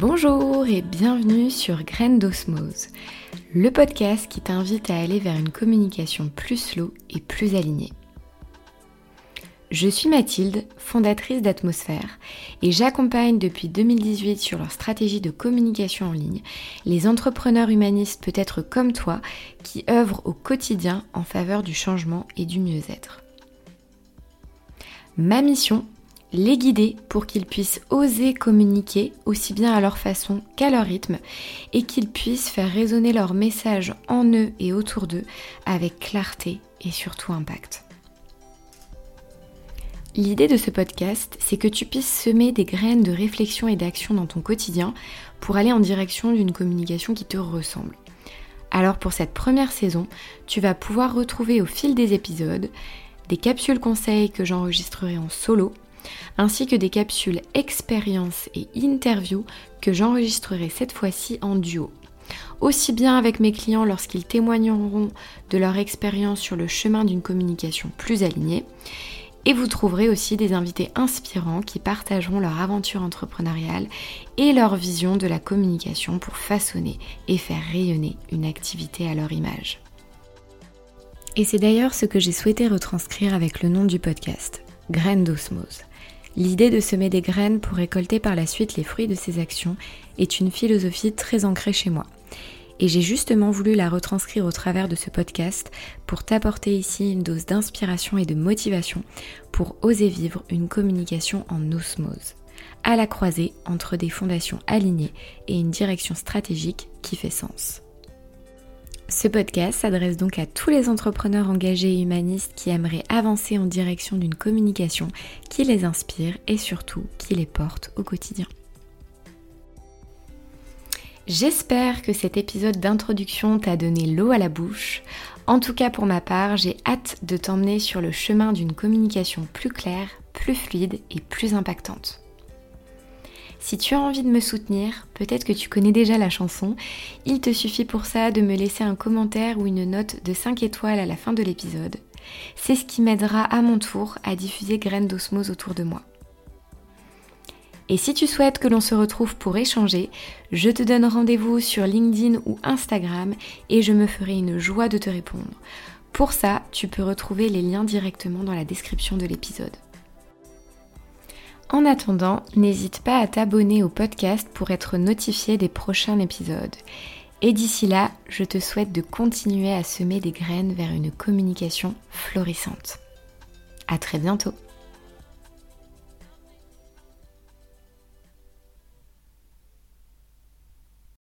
Bonjour et bienvenue sur Graines d'Osmose, le podcast qui t'invite à aller vers une communication plus slow et plus alignée. Je suis Mathilde, fondatrice d'Atmosphère, et j'accompagne depuis 2018 sur leur stratégie de communication en ligne les entrepreneurs humanistes peut-être comme toi qui œuvrent au quotidien en faveur du changement et du mieux-être. Ma mission les guider pour qu'ils puissent oser communiquer aussi bien à leur façon qu'à leur rythme et qu'ils puissent faire résonner leur message en eux et autour d'eux avec clarté et surtout impact. L'idée de ce podcast, c'est que tu puisses semer des graines de réflexion et d'action dans ton quotidien pour aller en direction d'une communication qui te ressemble. Alors pour cette première saison, tu vas pouvoir retrouver au fil des épisodes des capsules conseils que j'enregistrerai en solo ainsi que des capsules expériences et interviews que j'enregistrerai cette fois-ci en duo. Aussi bien avec mes clients lorsqu'ils témoigneront de leur expérience sur le chemin d'une communication plus alignée, et vous trouverez aussi des invités inspirants qui partageront leur aventure entrepreneuriale et leur vision de la communication pour façonner et faire rayonner une activité à leur image. Et c'est d'ailleurs ce que j'ai souhaité retranscrire avec le nom du podcast, Graines d'osmose. L'idée de semer des graines pour récolter par la suite les fruits de ces actions est une philosophie très ancrée chez moi. Et j'ai justement voulu la retranscrire au travers de ce podcast pour t'apporter ici une dose d'inspiration et de motivation pour oser vivre une communication en osmose, à la croisée entre des fondations alignées et une direction stratégique qui fait sens. Ce podcast s'adresse donc à tous les entrepreneurs engagés et humanistes qui aimeraient avancer en direction d'une communication qui les inspire et surtout qui les porte au quotidien. J'espère que cet épisode d'introduction t'a donné l'eau à la bouche. En tout cas pour ma part, j'ai hâte de t'emmener sur le chemin d'une communication plus claire, plus fluide et plus impactante. Si tu as envie de me soutenir, peut-être que tu connais déjà la chanson, il te suffit pour ça de me laisser un commentaire ou une note de 5 étoiles à la fin de l'épisode. C'est ce qui m'aidera à mon tour à diffuser graines d'osmose autour de moi. Et si tu souhaites que l'on se retrouve pour échanger, je te donne rendez-vous sur LinkedIn ou Instagram et je me ferai une joie de te répondre. Pour ça, tu peux retrouver les liens directement dans la description de l'épisode. En attendant, n'hésite pas à t'abonner au podcast pour être notifié des prochains épisodes. Et d'ici là, je te souhaite de continuer à semer des graines vers une communication florissante. À très bientôt!